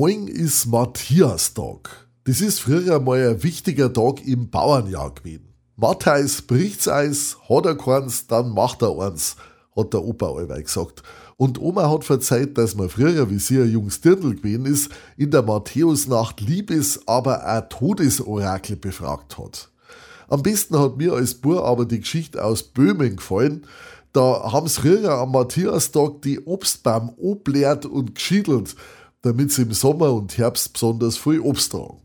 Morgen ist Matthiastag. Das ist früher mal ein wichtiger Tag im Bauernjahr gewesen. Matthäus bricht's Eis, hat er keins, dann macht er eins, hat der Opa allweil gesagt. Und Oma hat verzeiht, dass man früher, wie sie ein junges Dirndl gewesen ist, in der Matthäusnacht Liebes-, aber auch Todesorakel befragt hat. Am besten hat mir als Bur aber die Geschichte aus Böhmen gefallen. Da haben's früher am Matthiastag die Obstbaum obleert und geschiedelt, damit sie im Sommer und Herbst besonders viel Obst tragen.